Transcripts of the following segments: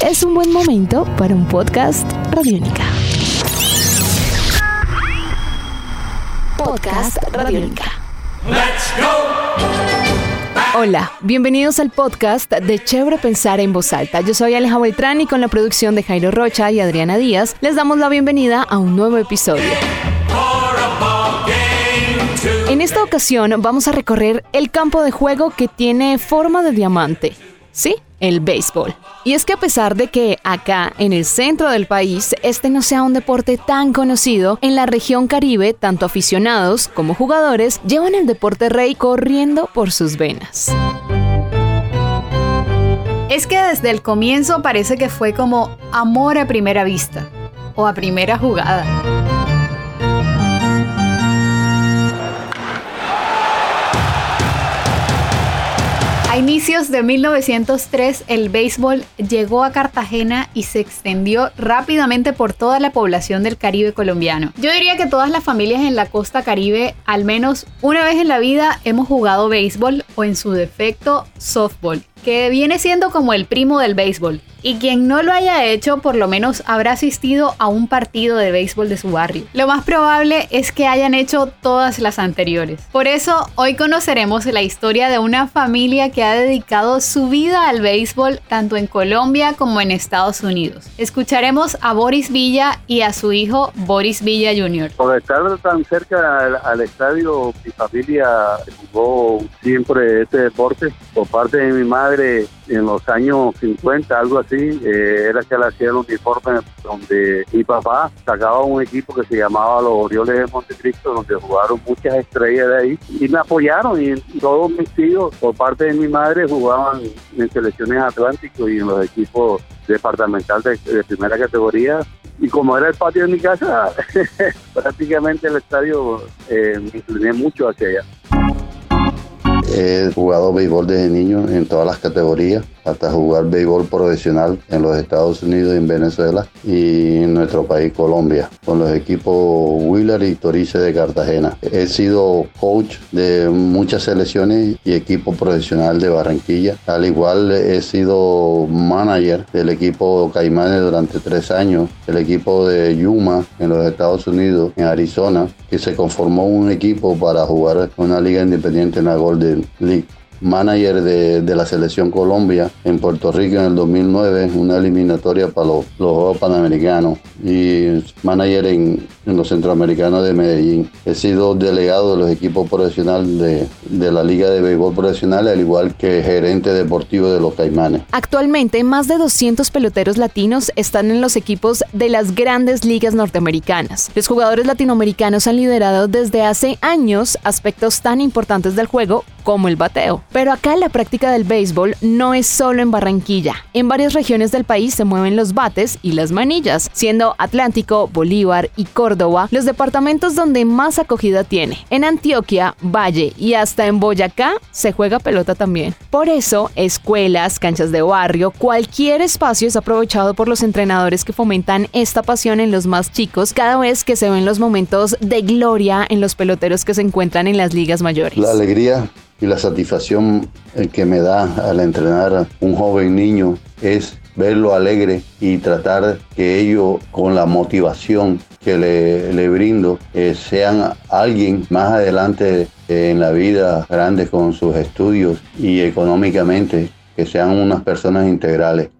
Es un buen momento para un podcast Radiónica. Podcast Radiónica. Let's go. Hola, bienvenidos al podcast de Chévere Pensar en Voz Alta. Yo soy Aleja Beltrán y con la producción de Jairo Rocha y Adriana Díaz les damos la bienvenida a un nuevo episodio. En esta ocasión vamos a recorrer el campo de juego que tiene forma de diamante. Sí, el béisbol. Y es que a pesar de que acá, en el centro del país, este no sea un deporte tan conocido, en la región caribe, tanto aficionados como jugadores llevan el deporte rey corriendo por sus venas. Es que desde el comienzo parece que fue como amor a primera vista o a primera jugada. A inicios de 1903 el béisbol llegó a Cartagena y se extendió rápidamente por toda la población del Caribe colombiano. Yo diría que todas las familias en la costa caribe al menos una vez en la vida hemos jugado béisbol o en su defecto softball que viene siendo como el primo del béisbol. Y quien no lo haya hecho, por lo menos habrá asistido a un partido de béisbol de su barrio. Lo más probable es que hayan hecho todas las anteriores. Por eso, hoy conoceremos la historia de una familia que ha dedicado su vida al béisbol tanto en Colombia como en Estados Unidos. Escucharemos a Boris Villa y a su hijo Boris Villa Jr. Por estar tan cerca al, estadio, mi familia jugó siempre este deporte por parte de mi madre en los años 50, algo así, eh, era que le hacía el uniforme donde mi papá sacaba un equipo que se llamaba los Orioles de Montecristo, donde jugaron muchas estrellas de ahí y me apoyaron y todos mis tíos por parte de mi madre jugaban en selecciones Atlántico y en los equipos departamentales de, primera categoría y como era el patio de mi casa, prácticamente el estadio eh, me incliné mucho hacia allá. He jugado béisbol desde niño en todas las categorías hasta jugar béisbol profesional en los Estados Unidos y en Venezuela y en nuestro país Colombia con los equipos Wheeler y Torice de Cartagena. He sido coach de muchas selecciones y equipo profesional de Barranquilla. Al igual he sido manager del equipo Caimanes durante tres años, el equipo de Yuma en los Estados Unidos, en Arizona, que se conformó un equipo para jugar una liga independiente en la Golden League manager de, la selección Colombia en Puerto Rico en el 2009, una eliminatoria para los, Juegos Panamericanos. Y manager en, los Centroamericanos de Medellín. He sido delegado de los equipos profesionales de, de la Liga de Béisbol Profesional, al igual que gerente deportivo de los Caimanes. Actualmente, más de 200 peloteros latinos están en los equipos de las grandes ligas norteamericanas. Los jugadores latinoamericanos han liderado desde hace años aspectos tan importantes del juego como el bateo. Pero acá la práctica del béisbol no es solo en Barranquilla. En varias regiones del país se mueven los bates y las manillas, siendo Atlántico, Bolívar y Córdoba los departamentos donde más acogida tiene. En Antioquia, Valle y hasta en Boyacá se juega pelota también. Por eso, escuelas, canchas de barrio, cualquier espacio es aprovechado por los entrenadores que fomentan esta pasión en los más chicos cada vez que se ven los momentos de gloria en los peloteros que se encuentran en las ligas mayores. La alegría y la satisfacción eh, que me da al entrenar a un joven niño es verlo alegre y tratar que ellos con la motivación que le, brindo eh, sean alguien más adelante eh, en la vida grande con sus estudios y económicamente que sean unas personas integrales.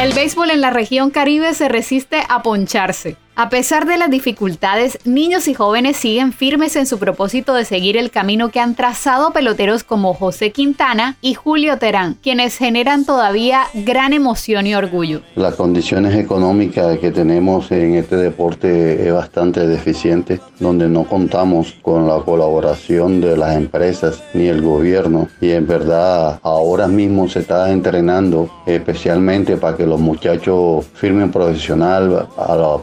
El béisbol en la región Caribe se resiste a poncharse. A pesar de las dificultades, niños y jóvenes siguen firmes en su propósito de seguir el camino que han trazado peloteros como José Quintana y Julio Terán, quienes generan todavía gran emoción y orgullo. Las condiciones económicas que tenemos en este deporte es bastante deficiente, donde no contamos con la colaboración de las empresas ni el gobierno y en verdad ahora mismo se está entrenando especialmente para que los muchachos firmen profesional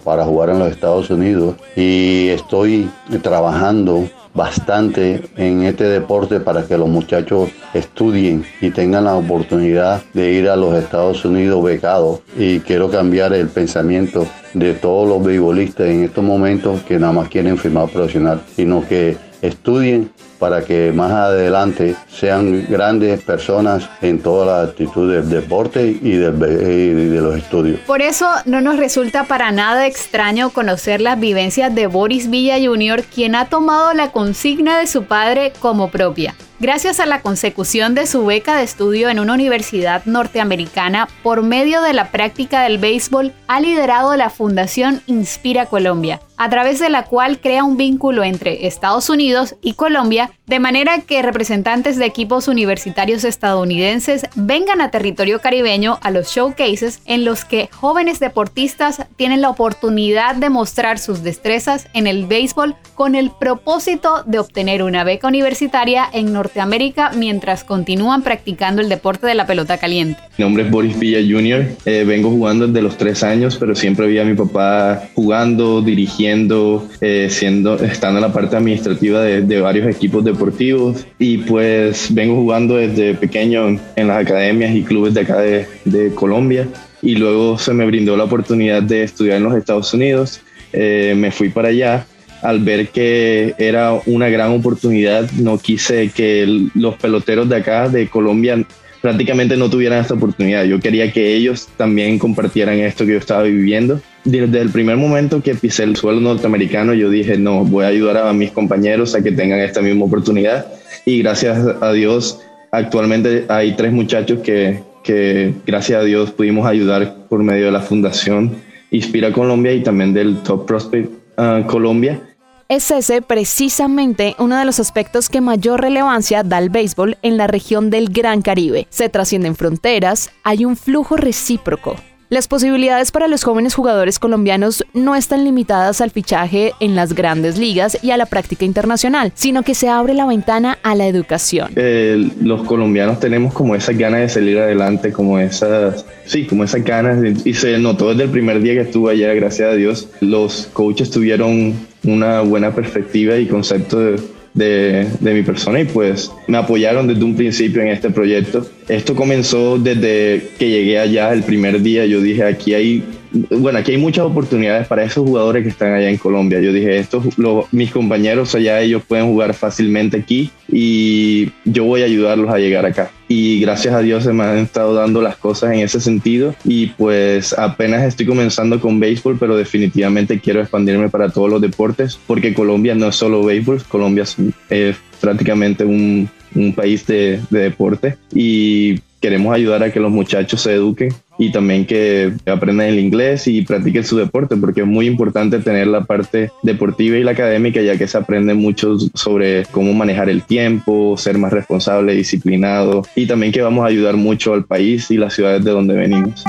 para jugar en los Estados Unidos y estoy trabajando bastante en este deporte para que los muchachos estudien y tengan la oportunidad de ir a los Estados Unidos becados y quiero cambiar el pensamiento de todos los beisbolistas en estos momentos que nada más quieren firmar profesional, sino que estudien para que más adelante sean grandes personas en toda la actitud del deporte y, del, y de los estudios. Por eso no nos resulta para nada extraño conocer las vivencias de Boris Villa Jr., quien ha tomado la consigna de su padre como propia. Gracias a la consecución de su beca de estudio en una universidad norteamericana por medio de la práctica del béisbol, ha liderado la Fundación Inspira Colombia, a través de la cual crea un vínculo entre Estados Unidos y Colombia, de manera que representantes de equipos universitarios estadounidenses vengan a territorio caribeño a los showcases en los que jóvenes deportistas tienen la oportunidad de mostrar sus destrezas en el béisbol con el propósito de obtener una beca universitaria en Norteamérica Norteamérica mientras continúan practicando el deporte de la pelota caliente. Mi nombre es Boris Villa Jr. Eh, vengo jugando desde los tres años, pero siempre vi a mi papá jugando, dirigiendo, eh, siendo, estando en la parte administrativa de, varios equipos deportivos y pues vengo jugando desde pequeño en, las academias y clubes de acá de, de Colombia y luego se me brindó la oportunidad de estudiar en los Estados Unidos. Eh, me fui para allá al ver que era una gran oportunidad, no quise que los peloteros de acá, de Colombia, prácticamente no tuvieran esta oportunidad. Yo quería que ellos también compartieran esto que yo estaba viviendo. Desde el primer momento que pisé el suelo norteamericano, yo dije, no, voy a ayudar a mis compañeros a que tengan esta misma oportunidad. Y gracias a Dios, actualmente hay tres muchachos que, que gracias a Dios pudimos ayudar por medio de la Fundación Inspira Colombia y también del Top Prospect uh, Colombia es ese precisamente uno de los aspectos que mayor relevancia da al béisbol en la región del Gran Caribe. Se trascienden fronteras, hay un flujo recíproco. Las posibilidades para los jóvenes jugadores colombianos no están limitadas al fichaje en las grandes ligas y a la práctica internacional, sino que se abre la ventana a la educación. Eh, los colombianos tenemos como esas ganas de salir adelante, como esas, sí, como esas ganas, y se notó desde el primer día que estuve allá, gracias a Dios, los coaches tuvieron una buena perspectiva y concepto de, de, de, mi persona y pues me apoyaron desde un principio en este proyecto. Esto comenzó desde que llegué allá el primer día, yo dije aquí hay bueno, aquí hay muchas oportunidades para esos jugadores que están allá en Colombia. Yo dije, estos, mis compañeros allá, ellos pueden jugar fácilmente aquí y yo voy a ayudarlos a llegar acá. Y gracias a Dios se me han estado dando las cosas en ese sentido y pues apenas estoy comenzando con béisbol, pero definitivamente quiero expandirme para todos los deportes porque Colombia no es solo béisbol, Colombia es, prácticamente un, un país de, de deporte y queremos ayudar a que los muchachos se eduquen y también que aprendan el inglés y practiquen su deporte, porque es muy importante tener la parte deportiva y la académica, ya que se aprende mucho sobre cómo manejar el tiempo, ser más responsable, disciplinado y también que vamos a ayudar mucho al país y las ciudades de donde venimos.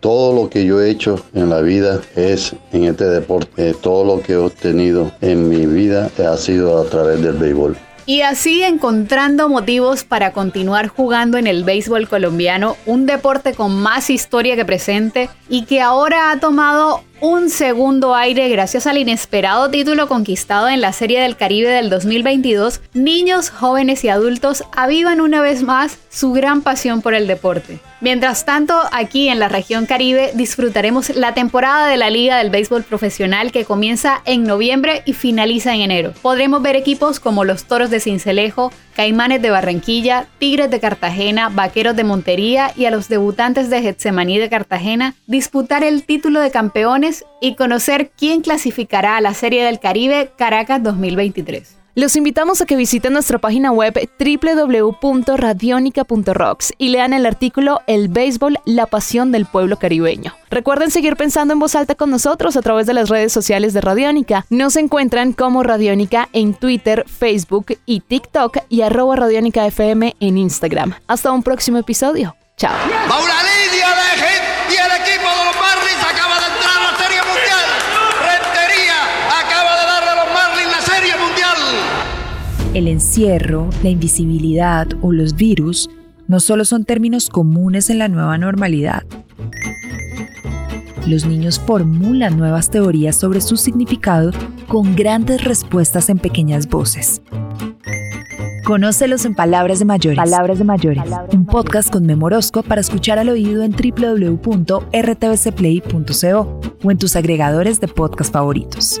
Todo lo que yo he hecho en la vida es en este deporte. Todo lo que he obtenido en mi vida ha sido a través del béisbol. Y así encontrando motivos para continuar jugando en el béisbol colombiano, un deporte con más historia que presente y que ahora ha tomado un segundo aire gracias al inesperado título conquistado en la Serie del Caribe del 2022, niños, jóvenes y adultos avivan una vez más su gran pasión por el deporte. Mientras tanto, aquí en la región Caribe disfrutaremos la temporada de la Liga del Béisbol Profesional que comienza en noviembre y finaliza en enero. Podremos ver equipos como los Toros de Cincelejo, Caimanes de Barranquilla, Tigres de Cartagena, Vaqueros de Montería y a los debutantes de Getsemaní de Cartagena disputar el título de campeones y conocer quién clasificará a la Serie del Caribe Caracas 2023. Los invitamos a que visiten nuestra página web www.radionica.rocks y lean el artículo El béisbol, la pasión del pueblo caribeño. Recuerden seguir pensando en voz alta con nosotros a través de las redes sociales de Radiónica. Nos encuentran como Radiónica en Twitter, Facebook y TikTok y arroba Radiónica FM en Instagram. Hasta un próximo episodio. Chao. El encierro, la invisibilidad o los virus no solo son términos comunes en la nueva normalidad. Los niños formulan nuevas teorías sobre su significado con grandes respuestas en pequeñas voces. Conócelos en Palabras de Mayores. Palabras de Mayores. Un podcast con Memorosco para escuchar al oído en www.rtbcplay.co o en tus agregadores de podcast favoritos.